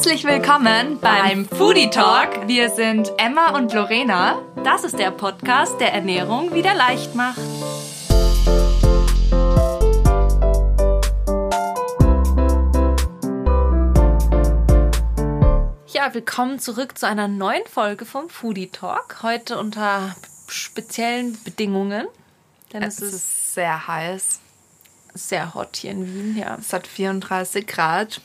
Herzlich willkommen beim Foodie Talk. Wir sind Emma und Lorena. Das ist der Podcast, der Ernährung wieder leicht macht. Ja, willkommen zurück zu einer neuen Folge vom Foodie Talk. Heute unter speziellen Bedingungen. Denn es, es ist sehr heiß. Sehr hot hier in Wien, ja. Es hat 34 Grad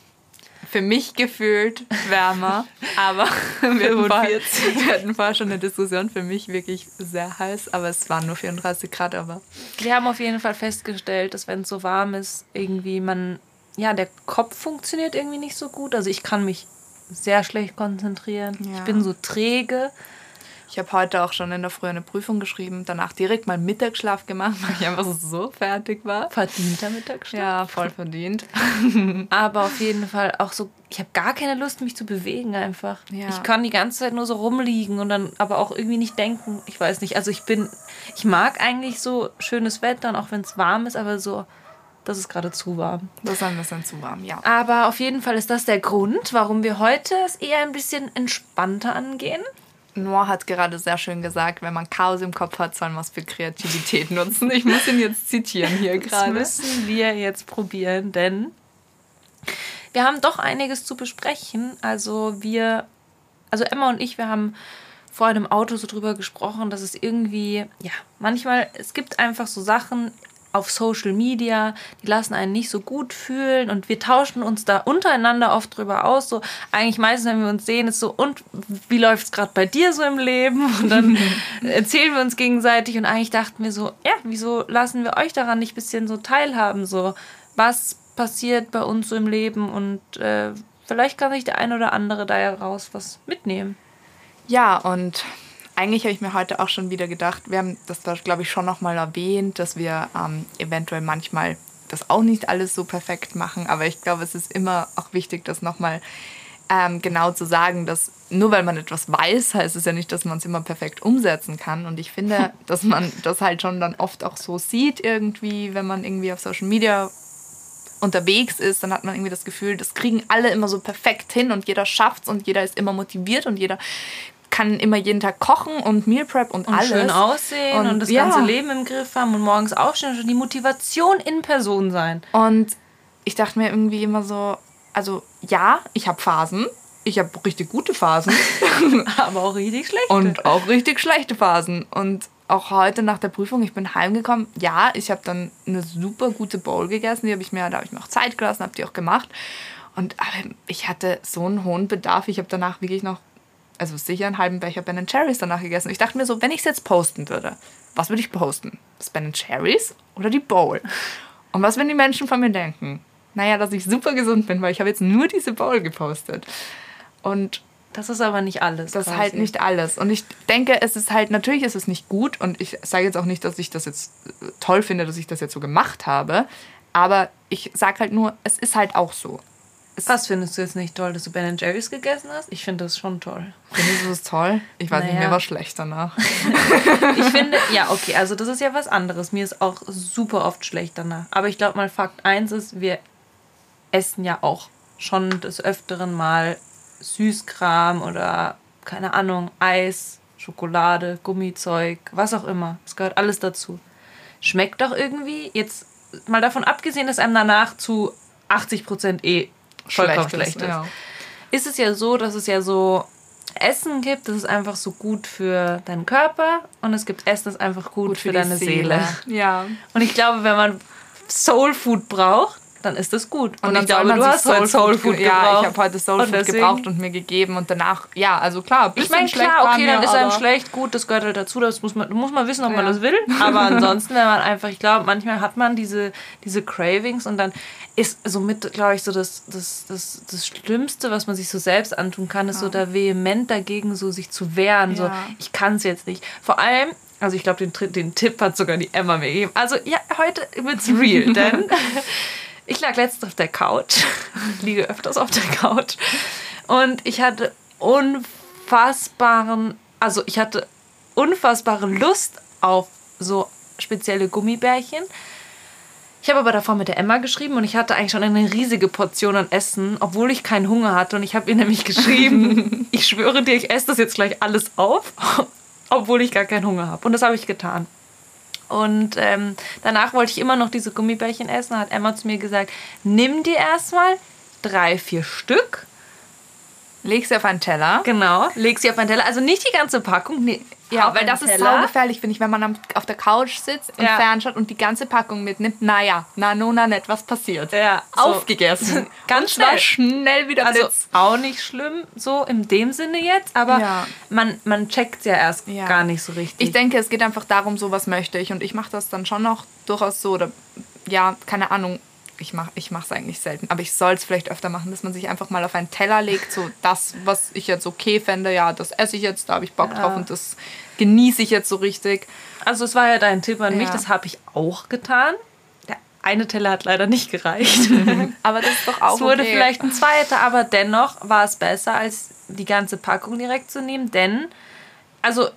für mich gefühlt wärmer, aber wir, wir hatten vorher schon eine Diskussion, für mich wirklich sehr heiß, aber es waren nur 34 Grad, aber... Wir haben auf jeden Fall festgestellt, dass wenn es so warm ist, irgendwie man, ja, der Kopf funktioniert irgendwie nicht so gut, also ich kann mich sehr schlecht konzentrieren, ja. ich bin so träge ich habe heute auch schon in der Früh eine Prüfung geschrieben, danach direkt mal Mittagsschlaf gemacht, weil ich einfach so fertig war. Verdienter Mittagsschlaf? Ja, voll verdient. Aber auf jeden Fall auch so, ich habe gar keine Lust, mich zu bewegen einfach. Ja. Ich kann die ganze Zeit nur so rumliegen und dann aber auch irgendwie nicht denken. Ich weiß nicht, also ich bin, ich mag eigentlich so schönes Wetter und auch wenn es warm ist, aber so das ist gerade zu warm. Das ist ein bisschen zu warm, ja. Aber auf jeden Fall ist das der Grund, warum wir heute es eher ein bisschen entspannter angehen. Noir hat gerade sehr schön gesagt, wenn man Chaos im Kopf hat, soll man es für Kreativität nutzen. Ich muss ihn jetzt zitieren hier gerade. Das müssen wir jetzt probieren, denn wir haben doch einiges zu besprechen. Also wir, also Emma und ich, wir haben vorhin im Auto so drüber gesprochen, dass es irgendwie, ja, manchmal, es gibt einfach so Sachen auf Social Media, die lassen einen nicht so gut fühlen und wir tauschen uns da untereinander oft drüber aus. So eigentlich meistens, wenn wir uns sehen, ist so, und wie läuft es gerade bei dir so im Leben? Und dann erzählen wir uns gegenseitig und eigentlich dachten wir so, ja, wieso lassen wir euch daran nicht ein bisschen so teilhaben? So, was passiert bei uns so im Leben und äh, vielleicht kann sich der ein oder andere da ja raus was mitnehmen. Ja, und eigentlich habe ich mir heute auch schon wieder gedacht, wir haben das, glaube ich, schon nochmal erwähnt, dass wir ähm, eventuell manchmal das auch nicht alles so perfekt machen, aber ich glaube, es ist immer auch wichtig, das nochmal ähm, genau zu sagen, dass nur weil man etwas weiß, heißt es ja nicht, dass man es immer perfekt umsetzen kann. Und ich finde, dass man das halt schon dann oft auch so sieht irgendwie, wenn man irgendwie auf Social Media unterwegs ist, dann hat man irgendwie das Gefühl, das kriegen alle immer so perfekt hin und jeder schafft's und jeder ist immer motiviert und jeder kann immer jeden Tag kochen und Meal Prep und, und alles. schön aussehen und, und das ja. ganze Leben im Griff haben und morgens aufstehen und schon die Motivation in Person sein. Und ich dachte mir irgendwie immer so, also ja, ich habe Phasen. Ich habe richtig gute Phasen. aber auch richtig schlechte. Und auch richtig schlechte Phasen. Und auch heute nach der Prüfung, ich bin heimgekommen. Ja, ich habe dann eine super gute Bowl gegessen. Die habe ich mir, da habe ich mir auch Zeit gelassen, habe die auch gemacht. Und aber ich hatte so einen hohen Bedarf. Ich habe danach wirklich noch also sicher einen halben Becher Ben Cherries danach gegessen. Ich dachte mir so, wenn ich es jetzt posten würde, was würde ich posten? Das Ben Cherries oder die Bowl? Und was würden die Menschen von mir denken? Naja, dass ich super gesund bin, weil ich habe jetzt nur diese Bowl gepostet. Und das ist aber nicht alles. Das ist halt nicht alles. Und ich denke, es ist halt, natürlich ist es nicht gut. Und ich sage jetzt auch nicht, dass ich das jetzt äh, toll finde, dass ich das jetzt so gemacht habe. Aber ich sage halt nur, es ist halt auch so. Was findest du jetzt nicht toll, dass du Ben Jerry's gegessen hast? Ich finde das schon toll. Findest du das toll? Ich weiß naja. nicht, mir war schlecht danach. ich finde, ja, okay, also das ist ja was anderes. Mir ist auch super oft schlecht danach. Aber ich glaube mal, Fakt 1 ist, wir essen ja auch schon des Öfteren mal Süßkram oder, keine Ahnung, Eis, Schokolade, Gummizeug, was auch immer. Es gehört alles dazu. Schmeckt doch irgendwie, jetzt mal davon abgesehen, dass einem danach zu 80% eh vollkommen schlecht ist. Ja. Ist es ja so, dass es ja so Essen gibt, das ist einfach so gut für deinen Körper und es gibt Essen, das ist einfach gut, gut für, für deine Seele. Seele. Ja. Und ich glaube, wenn man Soul Food braucht, dann ist das gut. Und, und ich glaube, du hast Soul, Soul Food, gebraucht. Ja, ich habe heute Soul Food gebraucht und mir gegeben und danach, ja, also klar, ich meine, klar, okay, dann ist einem schlecht, gut, das gehört halt dazu, das muss man, muss man wissen, ob ja. man das will. Aber ansonsten, wenn man einfach, ich glaube, manchmal hat man diese, diese Cravings und dann ist somit, glaube ich, so das, das, das, das Schlimmste, was man sich so selbst antun kann, ist ja. so da vehement dagegen so sich zu wehren. Ja. So, ich kann es jetzt nicht. Vor allem, also ich glaube, den, den Tipp hat sogar die Emma mir gegeben. Also ja, heute wird's real, denn ich lag letztens auf der Couch, liege öfters auf der Couch und ich hatte unfassbaren, also ich hatte unfassbare Lust auf so spezielle Gummibärchen Ich habe aber davor mit der Emma geschrieben und ich hatte eigentlich schon eine riesige Portion an Essen, obwohl ich keinen Hunger hatte. Und ich habe ihr nämlich geschrieben, ich schwöre dir, ich esse das jetzt gleich alles auf, obwohl ich gar keinen Hunger habe. Und das habe ich getan. Und ähm, danach wollte ich immer noch diese Gummibärchen essen. Da hat Emma zu mir gesagt, nimm dir erstmal drei, vier Stück Leg sie auf einen Teller. Genau, leg sie auf einen Teller. Also nicht die ganze Packung. Nee, ja, weil das ist so gefährlich, finde ich, wenn man am, auf der Couch sitzt und ja. fernschaut und die ganze Packung mitnimmt. Naja, na, no, na, nicht, was passiert? Ja, so. Aufgegessen. Ganz schnell. schnell wieder Also Blitz. auch nicht schlimm, so in dem Sinne jetzt, aber ja. man, man checkt es ja erst ja. gar nicht so richtig. Ich denke, es geht einfach darum, so was möchte ich. Und ich mache das dann schon noch durchaus so, oder ja, keine Ahnung, ich mache ich es eigentlich selten, aber ich soll es vielleicht öfter machen, dass man sich einfach mal auf einen Teller legt, so das, was ich jetzt okay fände, ja, das esse ich jetzt, da habe ich Bock ja. drauf und das genieße ich jetzt so richtig. Also es war ja dein Tipp an ja. mich, das habe ich auch getan. Der eine Teller hat leider nicht gereicht. aber das ist doch auch Es wurde okay. vielleicht ein zweiter, aber dennoch war es besser, als die ganze Packung direkt zu nehmen, denn also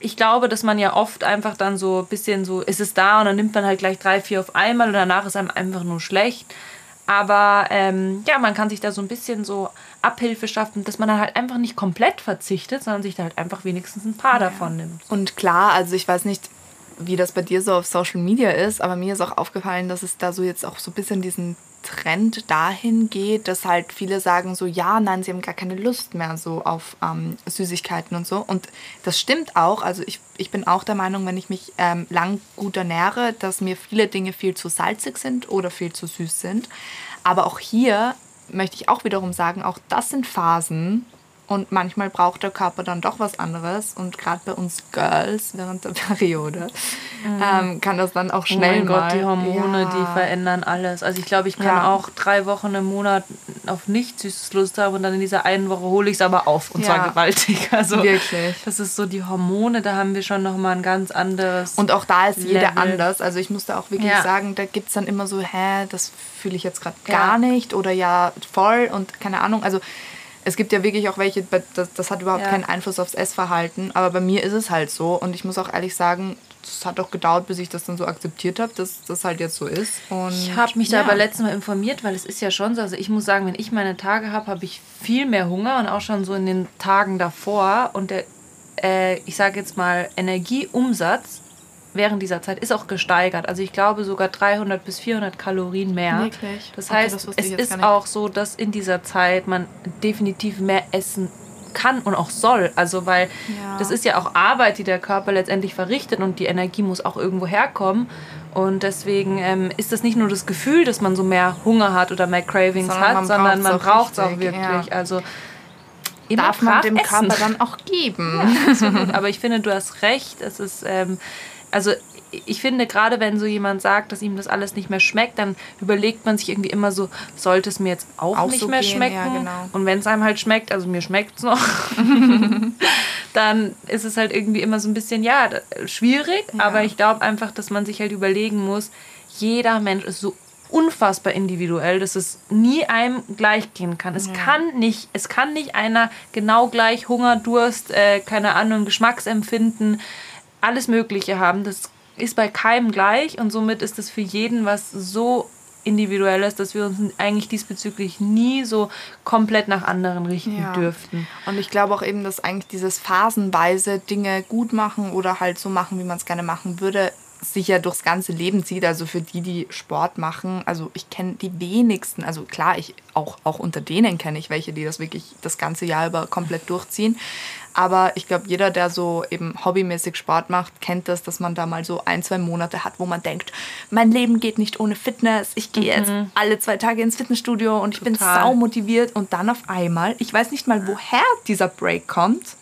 ich glaube, dass man ja oft einfach dann so ein bisschen so, ist es da und dann nimmt man halt gleich drei, vier auf einmal und danach ist einem einfach nur schlecht. Aber ähm, ja, man kann sich da so ein bisschen so Abhilfe schaffen, dass man dann halt einfach nicht komplett verzichtet, sondern sich da halt einfach wenigstens ein paar ja. davon nimmt. Und klar, also ich weiß nicht, wie das bei dir so auf Social Media ist, aber mir ist auch aufgefallen, dass es da so jetzt auch so ein bisschen diesen Trend dahin geht, dass halt viele sagen so, ja, nein, sie haben gar keine Lust mehr so auf ähm, Süßigkeiten und so. Und das stimmt auch. Also ich, ich bin auch der Meinung, wenn ich mich ähm, lang gut ernähre, dass mir viele Dinge viel zu salzig sind oder viel zu süß sind. Aber auch hier möchte ich auch wiederum sagen, auch das sind Phasen, und manchmal braucht der Körper dann doch was anderes. Und gerade bei uns Girls während der Periode mhm. ähm, kann das dann auch schnell oh mein mal. Gott, die Hormone, ja. die verändern alles. Also ich glaube, ich kann ja. auch drei Wochen im Monat auf nichts Süßes Lust haben und dann in dieser einen Woche hole ich es aber auf. Und ja. zwar gewaltig. Also Wirklich. Das ist so die Hormone, da haben wir schon nochmal ein ganz anderes. Und auch da ist jeder anders. Also ich musste auch wirklich sagen, da gibt es dann immer so, hä, das fühle ich jetzt gerade gar nicht oder ja voll und keine Ahnung. Also es gibt ja wirklich auch welche, das, das hat überhaupt ja. keinen Einfluss aufs Essverhalten. Aber bei mir ist es halt so. Und ich muss auch ehrlich sagen, es hat auch gedauert, bis ich das dann so akzeptiert habe, dass das halt jetzt so ist. Und ich habe mich ja. da aber letztes Mal informiert, weil es ist ja schon so. Also ich muss sagen, wenn ich meine Tage habe, habe ich viel mehr Hunger und auch schon so in den Tagen davor. Und der, äh, ich sage jetzt mal, Energieumsatz während dieser Zeit ist auch gesteigert. Also ich glaube sogar 300 bis 400 Kalorien mehr. Wirklich? Das heißt, okay, das es ist auch so, dass in dieser Zeit man definitiv mehr essen kann und auch soll. Also weil ja. das ist ja auch Arbeit, die der Körper letztendlich verrichtet und die Energie muss auch irgendwo herkommen. Und deswegen ähm, ist das nicht nur das Gefühl, dass man so mehr Hunger hat oder mehr Cravings sondern hat, sondern man braucht es auch, auch wirklich. Ja. Also darf man dem essen. Körper dann auch geben. Ja, Aber ich finde, du hast recht. Es ist ähm, also ich finde, gerade wenn so jemand sagt, dass ihm das alles nicht mehr schmeckt, dann überlegt man sich irgendwie immer so, sollte es mir jetzt auch, auch nicht so mehr gehen, schmecken? Ja, genau. Und wenn es einem halt schmeckt, also mir schmeckt es noch, dann ist es halt irgendwie immer so ein bisschen, ja, schwierig. Ja. Aber ich glaube einfach, dass man sich halt überlegen muss, jeder Mensch ist so unfassbar individuell, dass es nie einem gleich gehen kann. Es ja. kann nicht, es kann nicht einer genau gleich Hunger, Durst, äh, keine Ahnung, Geschmacksempfinden, alles Mögliche haben. Das ist bei keinem gleich und somit ist es für jeden was so individuelles, dass wir uns eigentlich diesbezüglich nie so komplett nach anderen richten ja. dürften. Und ich glaube auch eben, dass eigentlich dieses phasenweise Dinge gut machen oder halt so machen, wie man es gerne machen würde, sich ja durchs ganze Leben zieht. Also für die, die Sport machen, also ich kenne die wenigsten, also klar, ich auch, auch unter denen kenne ich welche, die das wirklich das ganze Jahr über komplett durchziehen. Aber ich glaube, jeder, der so eben hobbymäßig Sport macht, kennt das, dass man da mal so ein, zwei Monate hat, wo man denkt, mein Leben geht nicht ohne Fitness. Ich gehe mhm. jetzt alle zwei Tage ins Fitnessstudio und Total. ich bin sau motiviert. Und dann auf einmal, ich weiß nicht mal, woher dieser Break kommt,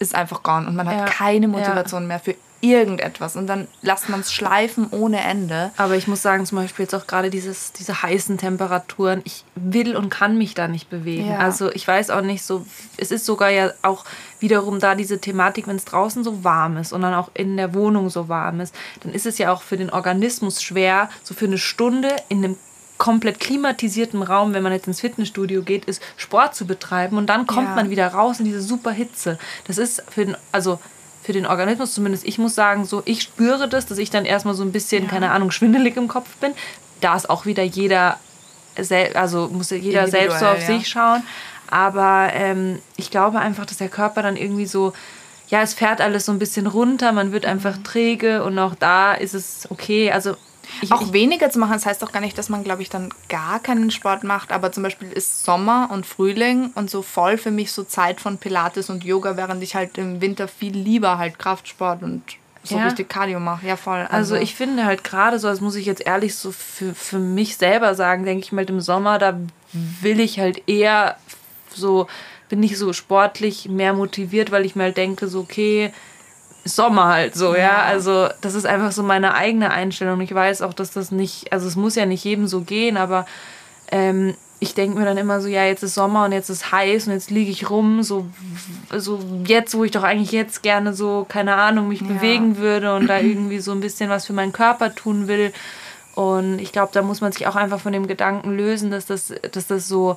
ist einfach gone. Und man hat ja. keine Motivation ja. mehr für irgendetwas und dann lässt man es schleifen ohne Ende. Aber ich muss sagen, zum Beispiel jetzt auch gerade dieses, diese heißen Temperaturen, ich will und kann mich da nicht bewegen. Ja. Also ich weiß auch nicht so, es ist sogar ja auch wiederum da diese Thematik, wenn es draußen so warm ist und dann auch in der Wohnung so warm ist, dann ist es ja auch für den Organismus schwer, so für eine Stunde in einem komplett klimatisierten Raum, wenn man jetzt ins Fitnessstudio geht, ist Sport zu betreiben und dann kommt ja. man wieder raus in diese super Hitze. Das ist für den, also für den Organismus, zumindest ich muss sagen, so, ich spüre das, dass ich dann erstmal so ein bisschen, ja. keine Ahnung, schwindelig im Kopf bin. da ist auch wieder jeder, also muss jeder selbst so auf ja. sich schauen. Aber ähm, ich glaube einfach, dass der Körper dann irgendwie so, ja, es fährt alles so ein bisschen runter, man wird einfach mhm. träge und auch da ist es okay. Also ich, auch ich, weniger zu machen, das heißt doch gar nicht, dass man, glaube ich, dann gar keinen Sport macht. Aber zum Beispiel ist Sommer und Frühling und so voll für mich so Zeit von Pilates und Yoga, während ich halt im Winter viel lieber halt Kraftsport und so ja. richtig Cardio mache. Ja, voll. Also, also ich finde halt gerade so, das muss ich jetzt ehrlich so für, für mich selber sagen, denke ich mal, im Sommer, da will ich halt eher so, bin ich so sportlich mehr motiviert, weil ich mir halt denke, so, okay, Sommer halt so, ja. ja. Also das ist einfach so meine eigene Einstellung. Ich weiß auch, dass das nicht, also es muss ja nicht jedem so gehen, aber ähm, ich denke mir dann immer so, ja, jetzt ist Sommer und jetzt ist heiß und jetzt liege ich rum, so, so jetzt, wo ich doch eigentlich jetzt gerne so, keine Ahnung, mich ja. bewegen würde und da irgendwie so ein bisschen was für meinen Körper tun will. Und ich glaube, da muss man sich auch einfach von dem Gedanken lösen, dass das, dass das so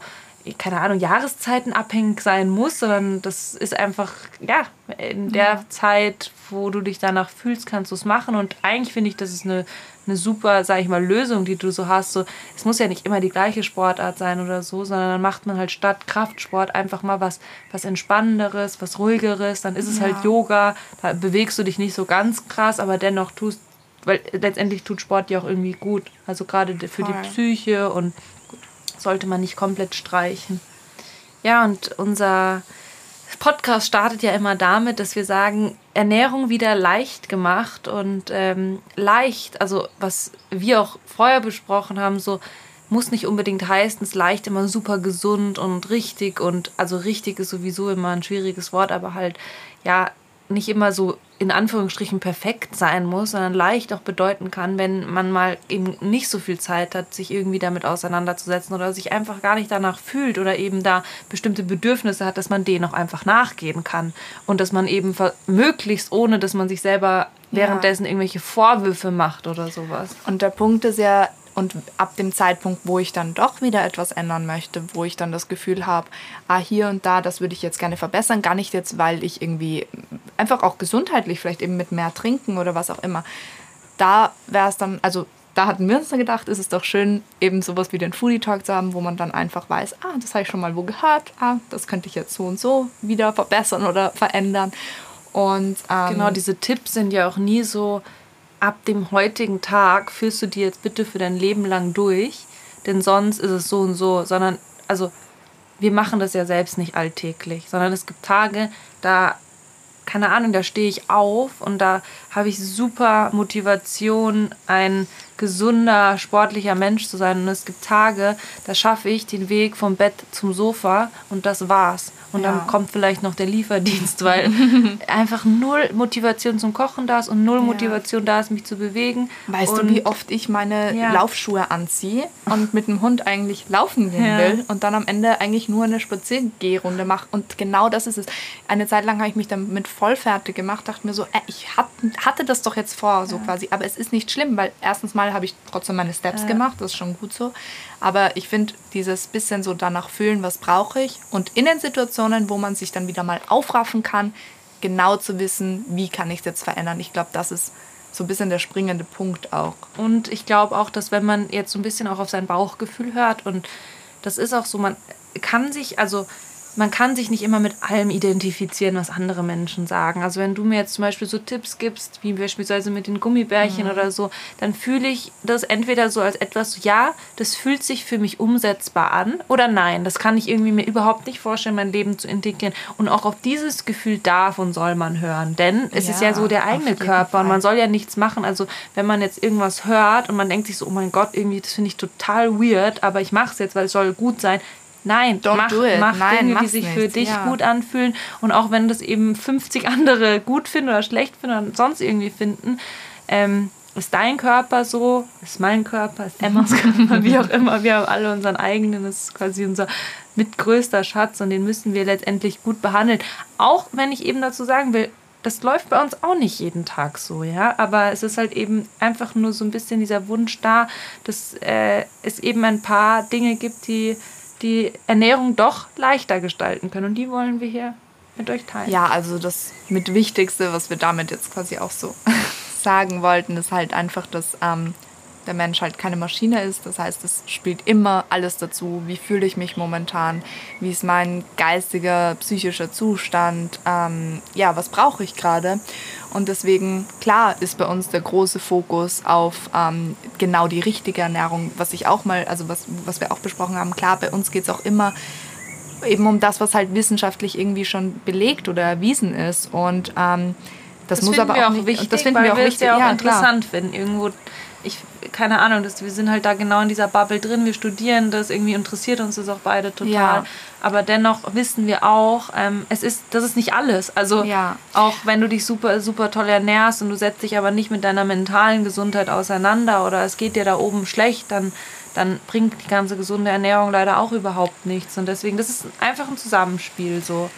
keine Ahnung, Jahreszeiten abhängig sein muss, sondern das ist einfach, ja, in der ja. Zeit, wo du dich danach fühlst, kannst du es machen. Und eigentlich finde ich, das ist eine, eine super, sag ich mal, Lösung, die du so hast. So, es muss ja nicht immer die gleiche Sportart sein oder so, sondern dann macht man halt statt Kraftsport einfach mal was, was Entspannenderes, was Ruhigeres. Dann ist es halt ja. halt Yoga, da bewegst du dich nicht so ganz krass, aber dennoch tust weil letztendlich tut Sport ja auch irgendwie gut. Also gerade für Voll. die Psyche und sollte man nicht komplett streichen. Ja, und unser Podcast startet ja immer damit, dass wir sagen, Ernährung wieder leicht gemacht und ähm, leicht, also was wir auch vorher besprochen haben, so muss nicht unbedingt heißen, es leicht immer super gesund und richtig und also richtig ist sowieso immer ein schwieriges Wort, aber halt ja nicht immer so in Anführungsstrichen perfekt sein muss, sondern leicht auch bedeuten kann, wenn man mal eben nicht so viel Zeit hat, sich irgendwie damit auseinanderzusetzen oder sich einfach gar nicht danach fühlt oder eben da bestimmte Bedürfnisse hat, dass man denen auch einfach nachgehen kann und dass man eben möglichst ohne, dass man sich selber währenddessen irgendwelche Vorwürfe macht oder sowas. Und der Punkt ist ja, und ab dem Zeitpunkt, wo ich dann doch wieder etwas ändern möchte, wo ich dann das Gefühl habe, ah, hier und da, das würde ich jetzt gerne verbessern, gar nicht jetzt, weil ich irgendwie einfach auch gesundheitlich vielleicht eben mit mehr trinken oder was auch immer. Da wäre es dann, also da hatten wir uns dann gedacht, ist es doch schön, eben sowas wie den Foodie Talk zu haben, wo man dann einfach weiß, ah, das habe ich schon mal wo gehört, ah, das könnte ich jetzt so und so wieder verbessern oder verändern. Und ähm, genau, diese Tipps sind ja auch nie so, ab dem heutigen Tag führst du die jetzt bitte für dein Leben lang durch, denn sonst ist es so und so, sondern also wir machen das ja selbst nicht alltäglich, sondern es gibt Tage, da keine Ahnung, da stehe ich auf und da habe ich super Motivation, ein gesunder, sportlicher Mensch zu sein. Und es gibt Tage, da schaffe ich den Weg vom Bett zum Sofa und das war's. Und ja. dann kommt vielleicht noch der Lieferdienst, weil einfach null Motivation zum Kochen da ist und null ja. Motivation da ist, mich zu bewegen. Weißt und du, wie oft ich meine ja. Laufschuhe anziehe und mit dem Hund eigentlich laufen gehen will und dann am Ende eigentlich nur eine Spaziergehrunde mache? Und genau das ist es. Eine Zeit lang habe ich mich dann mit voll fertig gemacht, dachte mir so, äh, ich hatte das doch jetzt vor, so quasi. Aber es ist nicht schlimm, weil erstens mal habe ich trotzdem meine Steps gemacht, das ist schon gut so. Aber ich finde, dieses bisschen so danach fühlen, was brauche ich und in den Situationen, wo man sich dann wieder mal aufraffen kann, genau zu wissen, wie kann ich es jetzt verändern. Ich glaube, das ist so ein bisschen der springende Punkt auch. Und ich glaube auch, dass wenn man jetzt so ein bisschen auch auf sein Bauchgefühl hört und das ist auch so, man kann sich, also man kann sich nicht immer mit allem identifizieren, was andere Menschen sagen. Also wenn du mir jetzt zum Beispiel so Tipps gibst, wie beispielsweise mit den Gummibärchen mhm. oder so, dann fühle ich das entweder so als etwas, ja, das fühlt sich für mich umsetzbar an oder nein, das kann ich irgendwie mir überhaupt nicht vorstellen, mein Leben zu integrieren. Und auch auf dieses Gefühl darf und soll man hören, denn es ja, ist ja so der eigene Körper Fall. und man soll ja nichts machen. Also wenn man jetzt irgendwas hört und man denkt sich so, oh mein Gott, irgendwie, das finde ich total weird, aber ich mache es jetzt, weil es soll gut sein, Nein, Don't mach, mach Nein, Dinge, die sich nicht. für dich ja. gut anfühlen. Und auch wenn das eben 50 andere gut finden oder schlecht finden oder sonst irgendwie finden, ähm, ist dein Körper so, ist mein Körper, ist Emmas Körper, wie auch immer. Wir haben alle unseren eigenen, das ist quasi unser mitgrößter Schatz und den müssen wir letztendlich gut behandeln. Auch wenn ich eben dazu sagen will, das läuft bei uns auch nicht jeden Tag so, ja. Aber es ist halt eben einfach nur so ein bisschen dieser Wunsch da, dass äh, es eben ein paar Dinge gibt, die die Ernährung doch leichter gestalten können. Und die wollen wir hier mit euch teilen. Ja, also das mit Wichtigste, was wir damit jetzt quasi auch so sagen wollten, ist halt einfach, dass ähm, der Mensch halt keine Maschine ist. Das heißt, es spielt immer alles dazu. Wie fühle ich mich momentan? Wie ist mein geistiger, psychischer Zustand? Ähm, ja, was brauche ich gerade? Und deswegen, klar, ist bei uns der große Fokus auf ähm, genau die richtige Ernährung, was ich auch mal, also was, was wir auch besprochen haben. Klar, bei uns geht es auch immer eben um das, was halt wissenschaftlich irgendwie schon belegt oder erwiesen ist. Und ähm, das, das muss aber auch, auch nicht, wichtig, das finden wir auch wichtig. Ja auch ja, interessant klar. finden. Irgendwo, ich, keine Ahnung, das, wir sind halt da genau in dieser Bubble drin, wir studieren das, irgendwie interessiert uns das auch beide total. Ja. Aber dennoch wissen wir auch, ähm, es ist, das ist nicht alles. Also ja. auch wenn du dich super, super toll ernährst und du setzt dich aber nicht mit deiner mentalen Gesundheit auseinander oder es geht dir da oben schlecht, dann dann bringt die ganze gesunde Ernährung leider auch überhaupt nichts. Und deswegen, das ist einfach ein Zusammenspiel so.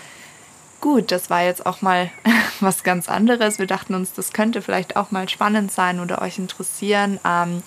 Gut, das war jetzt auch mal was ganz anderes. Wir dachten uns, das könnte vielleicht auch mal spannend sein oder euch interessieren. Ähm,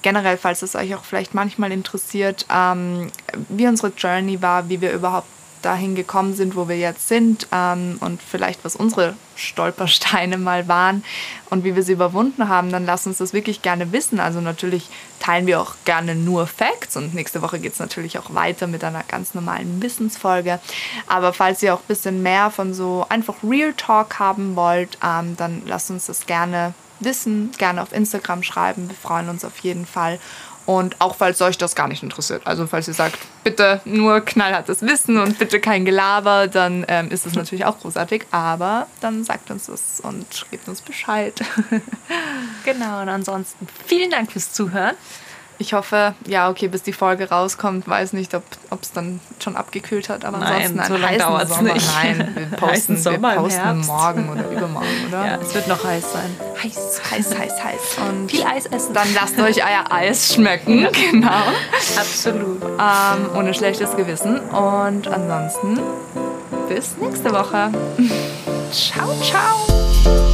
generell, falls es euch auch vielleicht manchmal interessiert, ähm, wie unsere Journey war, wie wir überhaupt dahin gekommen sind, wo wir jetzt sind ähm, und vielleicht was unsere Stolpersteine mal waren und wie wir sie überwunden haben, dann lasst uns das wirklich gerne wissen. Also natürlich teilen wir auch gerne nur Facts und nächste Woche geht es natürlich auch weiter mit einer ganz normalen Wissensfolge. Aber falls ihr auch ein bisschen mehr von so einfach Real Talk haben wollt, ähm, dann lasst uns das gerne wissen, gerne auf Instagram schreiben. Wir freuen uns auf jeden Fall. Und auch falls euch das gar nicht interessiert. Also falls ihr sagt, bitte nur knallhartes Wissen und bitte kein Gelaber, dann ähm, ist es natürlich auch großartig. Aber dann sagt uns das und gebt uns Bescheid. genau, und ansonsten vielen Dank fürs Zuhören. Ich hoffe, ja, okay, bis die Folge rauskommt, weiß nicht, ob es dann schon abgekühlt hat, aber Nein, ansonsten so lange dauert es nicht. Nein, wir posten, wir posten morgen oder übermorgen, oder? Ja, es wird noch heiß sein. Heiß, heiß, heiß, heiß. Und viel Eis essen. Dann lasst euch euer Eis schmecken, genau. Absolut. Ähm, ohne schlechtes Gewissen. Und ansonsten bis nächste Woche. ciao, ciao.